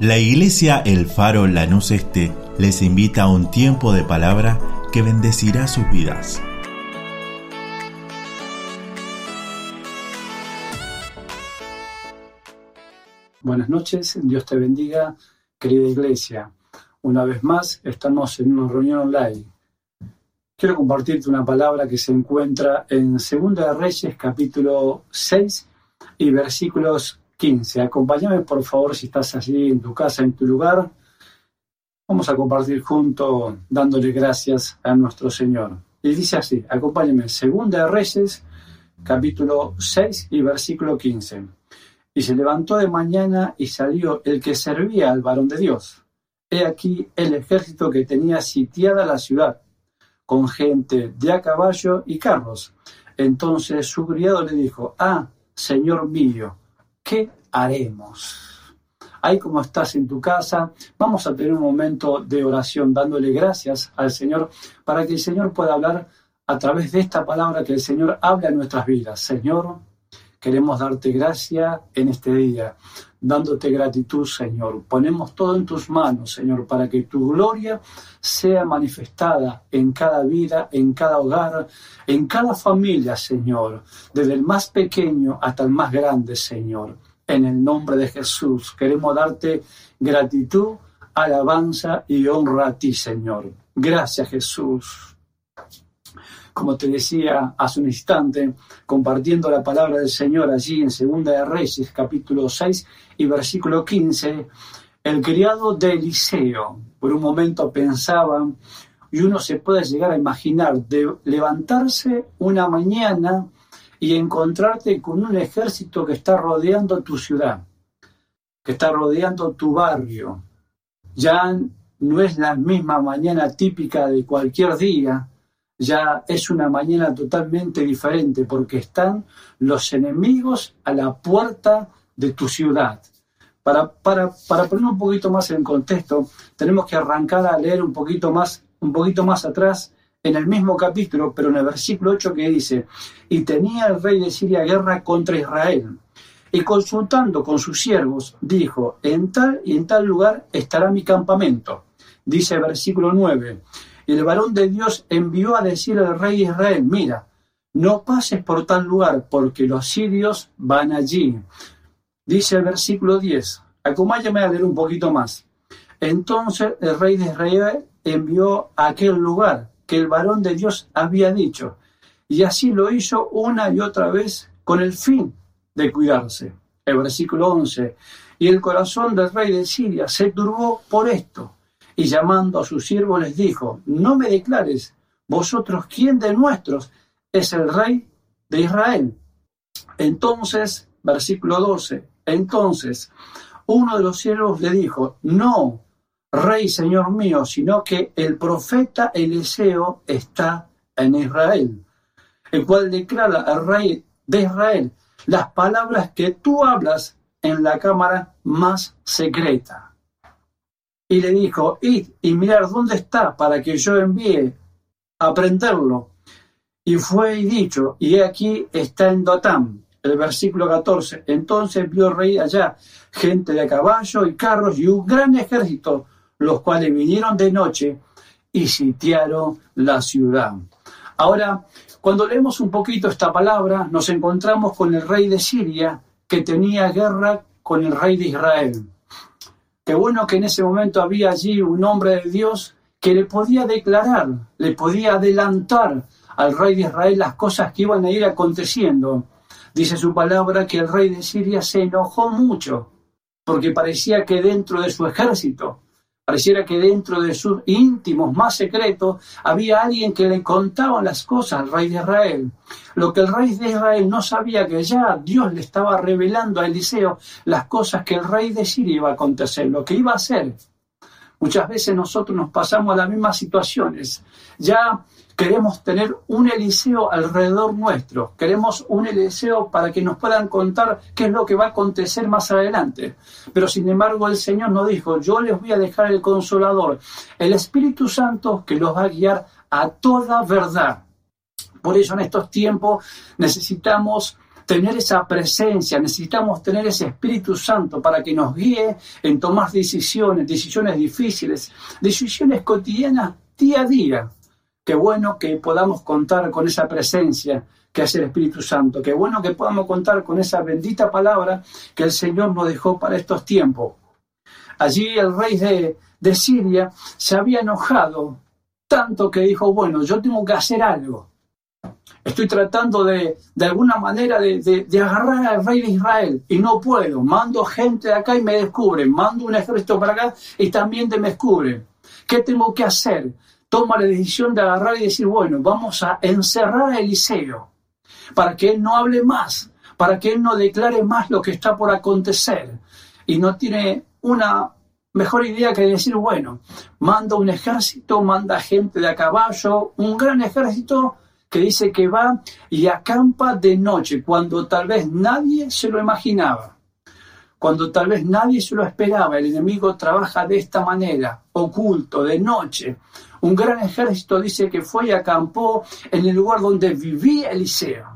La iglesia El Faro Lanús Este les invita a un tiempo de palabra que bendecirá sus vidas. Buenas noches, Dios te bendiga, querida iglesia. Una vez más, estamos en una reunión online. Quiero compartirte una palabra que se encuentra en Segunda Reyes, capítulo 6 y versículos 15. Acompáñame, por favor, si estás allí en tu casa, en tu lugar. Vamos a compartir juntos dándole gracias a nuestro Señor. Y dice así, acompáñame, Segunda Reyes, capítulo 6 y versículo 15. Y se levantó de mañana y salió el que servía al varón de Dios. He aquí el ejército que tenía sitiada la ciudad, con gente de a caballo y carros. Entonces su criado le dijo, ah, Señor mío, ¿qué haremos? Ahí como estás en tu casa, vamos a tener un momento de oración dándole gracias al Señor para que el Señor pueda hablar a través de esta palabra que el Señor habla en nuestras vidas. Señor, queremos darte gracia en este día, dándote gratitud, Señor. Ponemos todo en tus manos, Señor, para que tu gloria sea manifestada en cada vida, en cada hogar, en cada familia, Señor, desde el más pequeño hasta el más grande, Señor. En el nombre de Jesús queremos darte gratitud, alabanza y honra a ti, Señor. Gracias, Jesús como te decía hace un instante, compartiendo la palabra del Señor allí en Segunda de Reyes, capítulo 6 y versículo 15, el criado de Eliseo, por un momento pensaba, y uno se puede llegar a imaginar, de levantarse una mañana y encontrarte con un ejército que está rodeando tu ciudad, que está rodeando tu barrio. Ya no es la misma mañana típica de cualquier día, ya es una mañana totalmente diferente porque están los enemigos a la puerta de tu ciudad. Para, para, para poner un poquito más en contexto, tenemos que arrancar a leer un poquito más, un poquito más atrás en el mismo capítulo, pero en el versículo 8 que dice, y tenía el rey de Siria guerra contra Israel. Y consultando con sus siervos, dijo, en tal y en tal lugar estará mi campamento. Dice versículo 9, y el varón de Dios envió a decir al rey de Israel, mira, no pases por tal lugar, porque los sirios van allí. Dice el versículo 10, acompáñame a leer un poquito más. Entonces el rey de Israel envió a aquel lugar que el varón de Dios había dicho, y así lo hizo una y otra vez con el fin de cuidarse. El versículo 11, y el corazón del rey de Siria se turbó por esto y llamando a sus siervos les dijo, no me declares vosotros quién de nuestros es el rey de Israel. Entonces, versículo 12, entonces uno de los siervos le dijo, no, rey señor mío, sino que el profeta Eliseo está en Israel, el cual declara al rey de Israel las palabras que tú hablas en la cámara más secreta y le dijo, id y mirar dónde está para que yo envíe a prenderlo. Y fue y dicho, y aquí está en Dotán, el versículo 14. Entonces vio rey allá gente de caballo y carros y un gran ejército, los cuales vinieron de noche y sitiaron la ciudad. Ahora, cuando leemos un poquito esta palabra, nos encontramos con el rey de Siria que tenía guerra con el rey de Israel. Qué bueno que en ese momento había allí un hombre de Dios que le podía declarar, le podía adelantar al rey de Israel las cosas que iban a ir aconteciendo. Dice su palabra que el rey de Siria se enojó mucho porque parecía que dentro de su ejército Pareciera que dentro de sus íntimos más secretos había alguien que le contaba las cosas al rey de Israel. Lo que el rey de Israel no sabía que ya Dios le estaba revelando a Eliseo las cosas que el rey de Siria iba a acontecer, lo que iba a hacer. Muchas veces nosotros nos pasamos a las mismas situaciones. Ya Queremos tener un Eliseo alrededor nuestro. Queremos un Eliseo para que nos puedan contar qué es lo que va a acontecer más adelante. Pero sin embargo el Señor nos dijo, yo les voy a dejar el consolador, el Espíritu Santo que los va a guiar a toda verdad. Por eso en estos tiempos necesitamos tener esa presencia, necesitamos tener ese Espíritu Santo para que nos guíe en tomar decisiones, decisiones difíciles, decisiones cotidianas día a día. Qué bueno que podamos contar con esa presencia que es el Espíritu Santo. Qué bueno que podamos contar con esa bendita palabra que el Señor nos dejó para estos tiempos. Allí el rey de, de Siria se había enojado tanto que dijo, bueno, yo tengo que hacer algo. Estoy tratando de, de alguna manera de, de, agarrar al rey de Israel y no puedo. Mando gente de acá y me descubren. Mando un ejército para acá y también te me descubren. ¿Qué tengo que hacer? Toma la decisión de agarrar y decir, bueno, vamos a encerrar a Eliseo para que él no hable más, para que él no declare más lo que está por acontecer. Y no tiene una mejor idea que decir, bueno, manda un ejército, manda gente de a caballo, un gran ejército que dice que va y acampa de noche, cuando tal vez nadie se lo imaginaba, cuando tal vez nadie se lo esperaba. El enemigo trabaja de esta manera, oculto, de noche. Un gran ejército dice que fue y acampó en el lugar donde vivía Eliseo.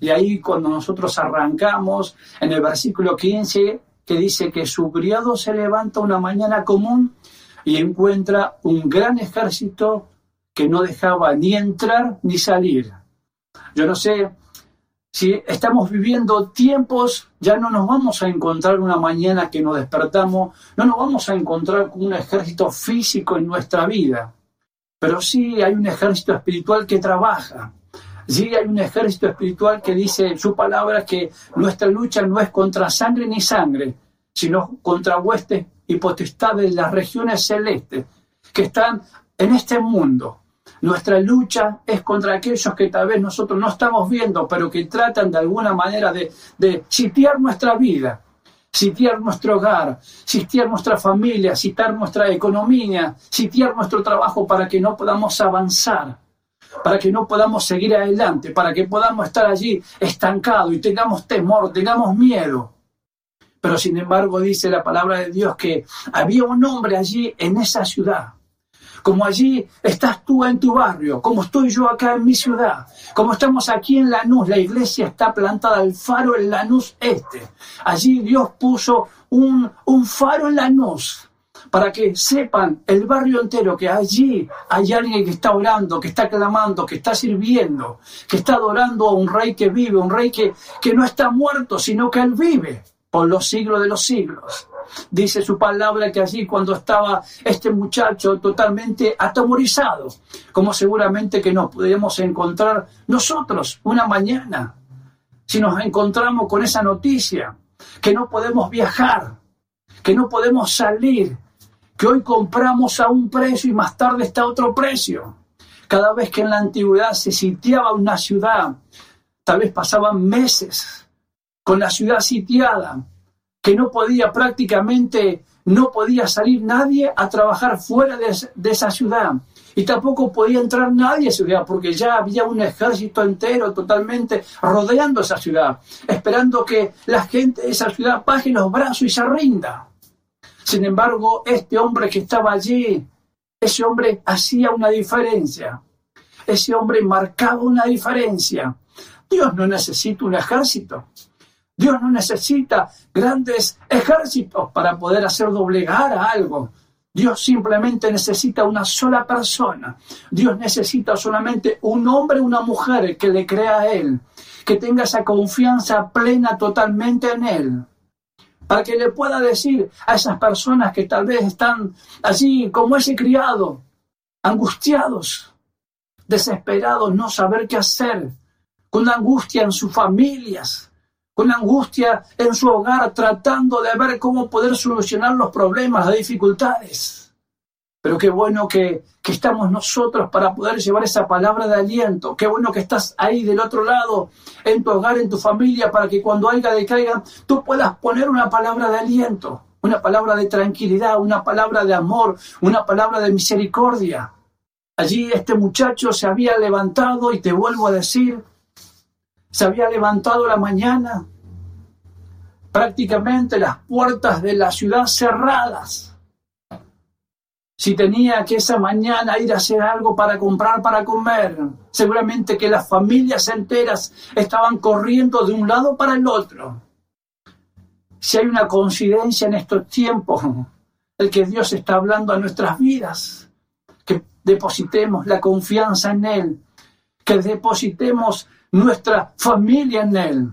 Y ahí cuando nosotros arrancamos en el versículo 15, que dice que su criado se levanta una mañana común y encuentra un gran ejército que no dejaba ni entrar ni salir. Yo no sé si estamos viviendo tiempos, ya no nos vamos a encontrar una mañana que nos despertamos, no nos vamos a encontrar con un ejército físico en nuestra vida, pero sí hay un ejército espiritual que trabaja, Sí hay un ejército espiritual que dice su palabra que nuestra lucha no es contra sangre ni sangre, sino contra huestes y potestades de las regiones celestes que están en este mundo. Nuestra lucha es contra aquellos que tal vez nosotros no estamos viendo, pero que tratan de alguna manera de, de sitiar nuestra vida, sitiar nuestro hogar, sitiar nuestra familia, sitiar nuestra economía, sitiar nuestro trabajo para que no podamos avanzar para que no podamos seguir adelante, para que podamos estar allí estancados y tengamos temor, tengamos miedo. Pero sin embargo dice la palabra de Dios que había un hombre allí en esa ciudad. Como allí estás tú en tu barrio, como estoy yo acá en mi ciudad, como estamos aquí en Lanús, la iglesia está plantada al faro en Lanús Este. Allí Dios puso un, un faro en Lanús para que sepan el barrio entero que allí hay alguien que está orando, que está clamando, que está sirviendo, que está adorando a un rey que vive, un rey que, que no está muerto, sino que él vive por los siglos de los siglos. Dice su palabra que allí cuando estaba este muchacho totalmente atemorizado, como seguramente que nos podríamos encontrar nosotros una mañana, si nos encontramos con esa noticia, que no podemos viajar, que no podemos salir, que hoy compramos a un precio y más tarde está otro precio. Cada vez que en la antigüedad se sitiaba una ciudad, tal vez pasaban meses con la ciudad sitiada, que no podía prácticamente, no podía salir nadie a trabajar fuera de, esa ciudad. Y tampoco podía entrar nadie a esa ciudad, porque ya había un ejército entero totalmente rodeando esa ciudad, esperando que la gente de esa ciudad baje los brazos y se rinda. Sin embargo, este hombre que estaba allí, ese hombre hacía una diferencia. Ese hombre marcaba una diferencia. Dios no necesita un ejército. Dios no necesita grandes ejércitos para poder hacer doblegar a algo. Dios simplemente necesita una sola persona. Dios necesita solamente un hombre, una mujer que le crea a Él, que tenga esa confianza plena totalmente en Él para que le pueda decir a esas personas que tal vez están allí como ese criado, angustiados, desesperados, no saber qué hacer, con angustia en sus familias, con angustia en su hogar, tratando de ver cómo poder solucionar los problemas, las dificultades. Pero qué bueno que, estamos nosotros para poder llevar esa palabra de aliento. Qué bueno que estás ahí del otro lado, en tu hogar, en tu familia, para que cuando haya de caiga, tú puedas poner una palabra de aliento, una palabra de tranquilidad, una palabra de amor, una palabra de misericordia. Allí este muchacho se había levantado, y te vuelvo a decir, se había levantado la mañana, prácticamente las puertas de la ciudad cerradas si tenía que esa mañana ir a hacer algo para comprar, para comer. Seguramente que las familias enteras estaban corriendo de un lado para el otro. Si hay una coincidencia en estos tiempos, el que Dios está hablando a nuestras vidas, que depositemos la confianza en Él, que depositemos nuestra familia en Él.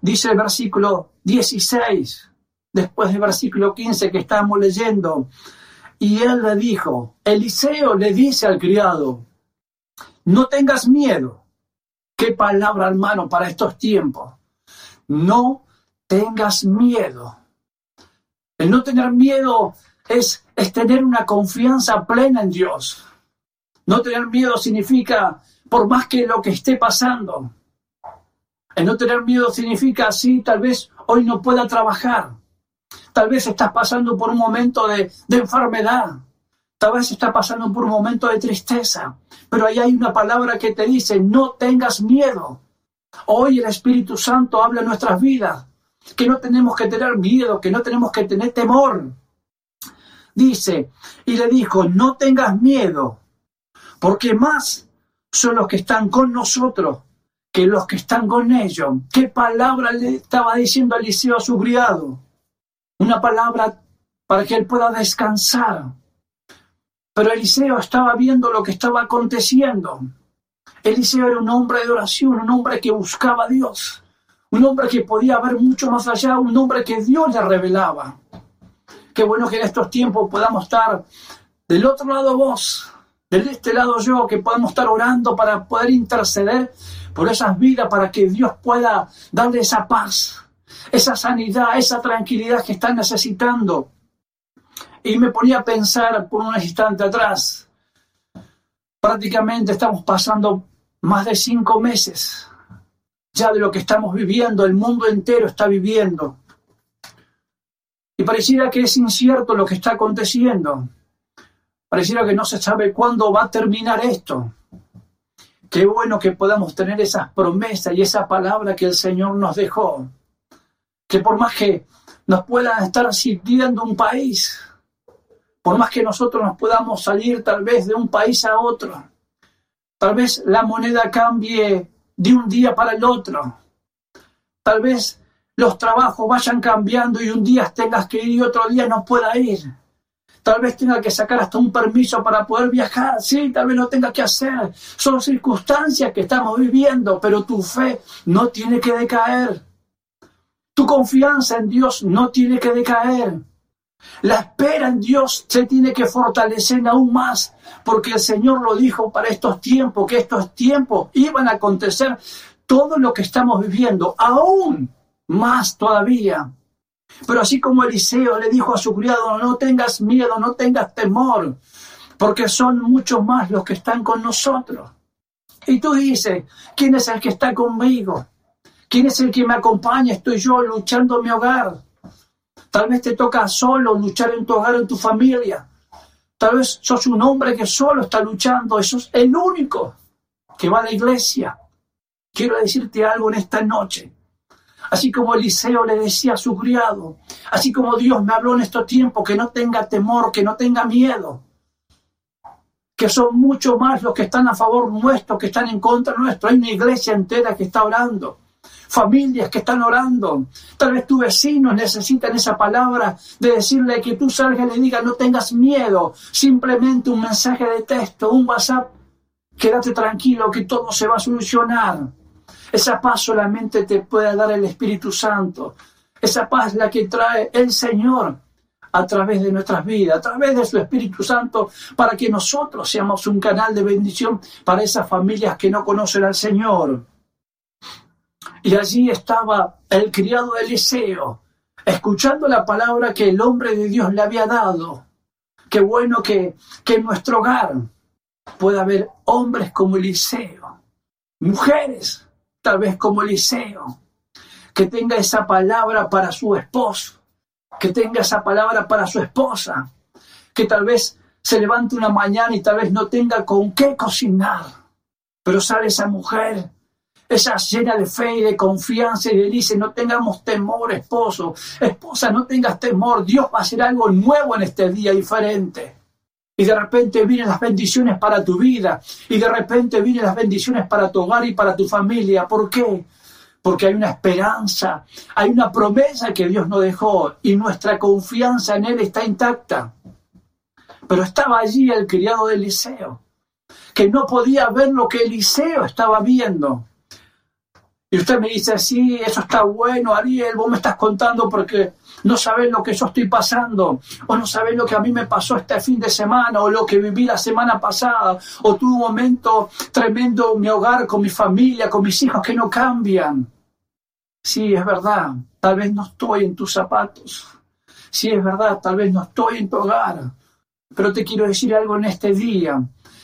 Dice el versículo 16, después del versículo 15 que estamos leyendo, y él le dijo, Eliseo le dice al criado, no tengas miedo. Qué palabra, hermano, para estos tiempos. No tengas miedo. El no tener miedo es, es tener una confianza plena en Dios. No tener miedo significa, por más que lo que esté pasando, el no tener miedo significa, sí, tal vez hoy no pueda trabajar, Tal vez estás pasando por un momento de, enfermedad. Tal vez estás pasando por un momento de tristeza. Pero ahí hay una palabra que te dice, no tengas miedo. Hoy el Espíritu Santo habla en nuestras vidas. Que no tenemos que tener miedo, que no tenemos que tener temor. Dice, y le dijo, no tengas miedo, porque más son los que están con nosotros que los que están con ellos. ¿Qué palabra le estaba diciendo Eliseo a su criado? una palabra para que él pueda descansar. Pero Eliseo estaba viendo lo que estaba aconteciendo. Eliseo era un hombre de oración, un hombre que buscaba a Dios, un hombre que podía ver mucho más allá, un hombre que Dios le revelaba. Qué bueno que en estos tiempos podamos estar del otro lado vos, del este lado yo, que podamos estar orando para poder interceder por esas vidas, para que Dios pueda darle esa paz, esa sanidad, esa tranquilidad que están necesitando. Y me ponía a pensar por un instante atrás, prácticamente estamos pasando más de cinco meses ya de lo que estamos viviendo, el mundo entero está viviendo. Y pareciera que es incierto lo que está aconteciendo. Pareciera que no se sabe cuándo va a terminar esto. Qué bueno que podamos tener esas promesas y esa palabra que el Señor nos dejó que por más que nos puedan estar sirviendo un país, por más que nosotros nos podamos salir tal vez de un país a otro, tal vez la moneda cambie de un día para el otro, tal vez los trabajos vayan cambiando y un día tengas que ir y otro día no pueda ir. Tal vez tenga que sacar hasta un permiso para poder viajar. Sí, tal vez no tenga que hacer. Son circunstancias que estamos viviendo, pero tu fe no tiene que decaer. Tu confianza en Dios no tiene que decaer. La espera en Dios se tiene que fortalecer aún más, porque el Señor lo dijo para estos tiempos, que estos tiempos iban a acontecer todo lo que estamos viviendo, aún más todavía. Pero así como Eliseo le dijo a su criado, no tengas miedo, no tengas temor, porque son muchos más los que están con nosotros. Y tú dices, ¿quién es el que está conmigo? ¿Quién es el que me acompaña? Estoy yo luchando en mi hogar. Tal vez te toca solo luchar en tu hogar, en tu familia. Tal vez sos un hombre que solo está luchando. Eso es el único que va a la iglesia. Quiero decirte algo en esta noche. Así como Eliseo le decía a su criado, así como Dios me habló en estos tiempos, que no tenga temor, que no tenga miedo, que son mucho más los que están a favor nuestro, que están en contra nuestro. Hay una iglesia entera que está orando familias que están orando. Tal vez tus vecinos necesitan esa palabra de decirle que tú salgas y le digas no tengas miedo, simplemente un mensaje de texto, un WhatsApp, quédate tranquilo que todo se va a solucionar. Esa paz solamente te puede dar el Espíritu Santo. Esa paz la que trae el Señor a través de nuestras vidas, a través de su Espíritu Santo, para que nosotros seamos un canal de bendición para esas familias que no conocen al Señor. Y allí estaba el criado de Eliseo, escuchando la palabra que el hombre de Dios le había dado. Qué bueno que, que en nuestro hogar pueda haber hombres como Eliseo, mujeres tal vez como Eliseo, que tenga esa palabra para su esposo, que tenga esa palabra para su esposa, que tal vez se levante una mañana y tal vez no tenga con qué cocinar, pero sale esa mujer esa llena de fe y de confianza y le dice, no tengamos temor, esposo, esposa, no tengas temor, Dios va a hacer algo nuevo en este día diferente. Y de repente vienen las bendiciones para tu vida. Y de repente vienen las bendiciones para tu hogar y para tu familia. ¿Por qué? Porque hay una esperanza, hay una promesa que Dios nos dejó y nuestra confianza en Él está intacta. Pero estaba allí el criado de Eliseo, que no podía ver lo que Eliseo estaba viendo. Y usted me dice, sí, eso está bueno, Ariel, vos me estás contando porque no sabes lo que yo estoy pasando, o no sabes lo que a mí me pasó este fin de semana, o lo que viví la semana pasada, o tuve un momento tremendo en mi hogar, con mi familia, con mis hijos que no cambian. Sí, es verdad, tal vez no estoy en tus zapatos. Sí, es verdad, tal vez no estoy en tu hogar. Pero te quiero decir algo en este día,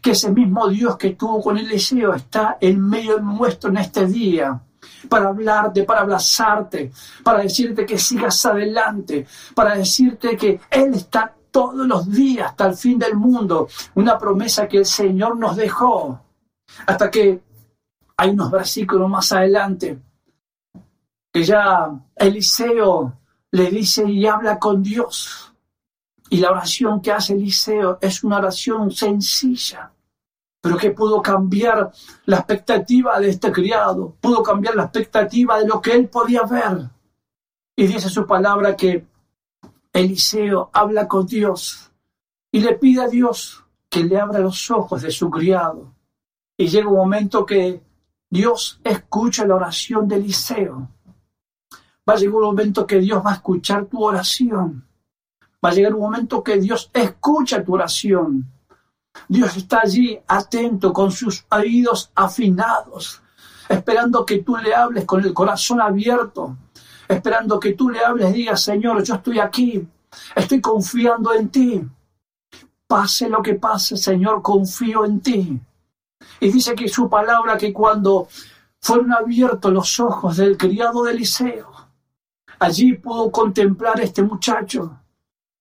que ese mismo Dios que tuvo con el deseo está en medio nuestro en este día para hablarte, para abrazarte, para decirte que sigas adelante, para decirte que Él está todos los días hasta el fin del mundo. Una promesa que el Señor nos dejó. Hasta que hay unos versículos más adelante que ya Eliseo le dice y habla con Dios. Y la oración que hace Eliseo es una oración sencilla pero que pudo cambiar la expectativa de este criado, pudo cambiar la expectativa de lo que él podía ver. Y dice su palabra que Eliseo habla con Dios y le pide a Dios que le abra los ojos de su criado. Y llega un momento que Dios escucha la oración de Eliseo. Va a llegar un momento que Dios va a escuchar tu oración. Va a llegar un momento que Dios escucha tu oración Dios está allí atento con sus oídos afinados, esperando que tú le hables con el corazón abierto, esperando que tú le hables y digas, Señor, yo estoy aquí, estoy confiando en ti. Pase lo que pase, Señor, confío en ti. Y dice que su palabra que cuando fueron abiertos los ojos del criado de Eliseo, allí pudo contemplar este muchacho,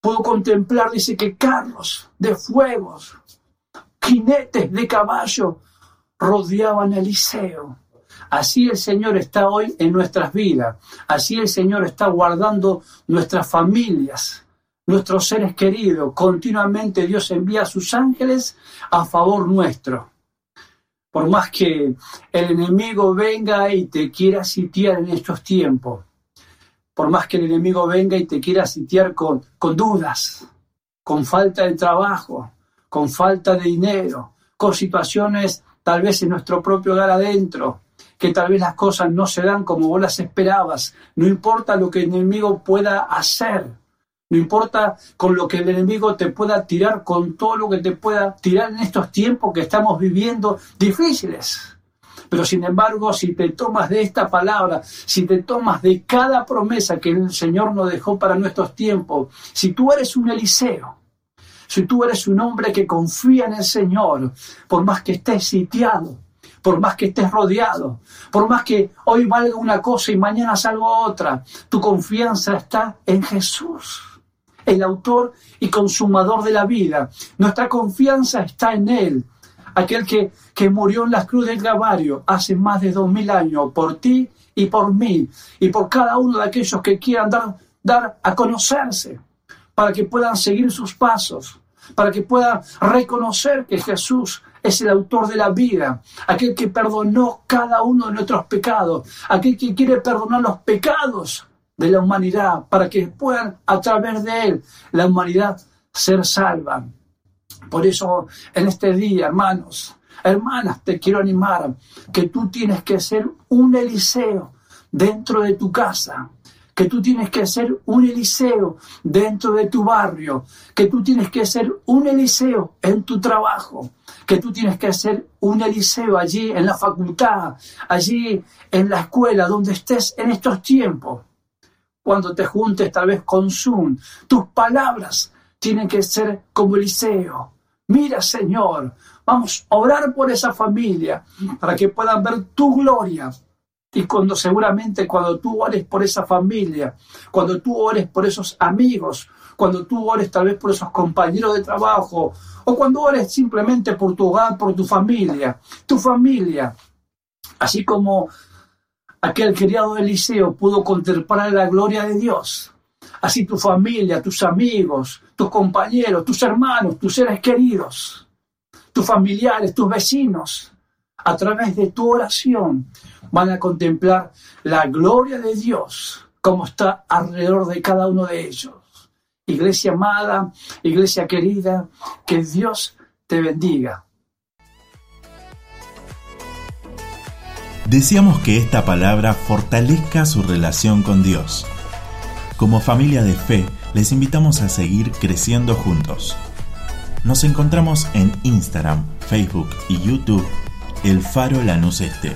pudo contemplar, dice que carros de fuegos, jinetes de caballo rodeaban a Eliseo. Así el Señor está hoy en nuestras vidas. Así el Señor está guardando nuestras familias, nuestros seres queridos. Continuamente Dios envía a sus ángeles a favor nuestro. Por más que el enemigo venga y te quiera sitiar en estos tiempos, por más que el enemigo venga y te quiera sitiar con, con dudas, con falta de trabajo, con falta de dinero, con situaciones tal vez en nuestro propio hogar adentro, que tal vez las cosas no se dan como vos las esperabas. No importa lo que el enemigo pueda hacer, no importa con lo que el enemigo te pueda tirar, con todo lo que te pueda tirar en estos tiempos que estamos viviendo difíciles. Pero sin embargo, si te tomas de esta palabra, si te tomas de cada promesa que el Señor nos dejó para nuestros tiempos, si tú eres un Eliseo, si tú eres un hombre que confía en el Señor, por más que estés sitiado, por más que estés rodeado, por más que hoy valga una cosa y mañana salga otra, tu confianza está en Jesús, el autor y consumador de la vida. Nuestra confianza está en Él, aquel que, que murió en la cruz del Calvario hace más de dos mil años, por ti y por mí, y por cada uno de aquellos que quieran dar, dar a conocerse, para que puedan seguir sus pasos para que pueda reconocer que Jesús es el autor de la vida, aquel que perdonó cada uno de nuestros pecados, aquel que quiere perdonar los pecados de la humanidad, para que puedan a través de él la humanidad ser salva. Por eso en este día, hermanos, hermanas, te quiero animar que tú tienes que ser un Eliseo dentro de tu casa, que tú tienes que ser un Eliseo dentro de tu barrio, que tú tienes que ser un Eliseo en tu trabajo, que tú tienes que ser un Eliseo allí en la facultad, allí en la escuela, donde estés en estos tiempos. Cuando te juntes tal vez con Zoom, tus palabras tienen que ser como Eliseo. Mira, Señor, vamos a orar por esa familia para que puedan ver tu gloria, y cuando seguramente cuando tú ores por esa familia, cuando tú ores por esos amigos, cuando tú ores tal vez por esos compañeros de trabajo, o cuando ores simplemente por tu hogar, por tu familia, tu familia, así como aquel criado de Eliseo pudo contemplar la gloria de Dios, así tu familia, tus amigos, tus compañeros, tus hermanos, tus seres queridos, tus familiares, tus vecinos, a través de tu oración van a contemplar la gloria de Dios como está alrededor de cada uno de ellos. Iglesia amada, iglesia querida, que Dios te bendiga. Deseamos que esta palabra fortalezca su relación con Dios. Como familia de fe, les invitamos a seguir creciendo juntos. Nos encontramos en Instagram, Facebook y YouTube, El Faro Lanús Este,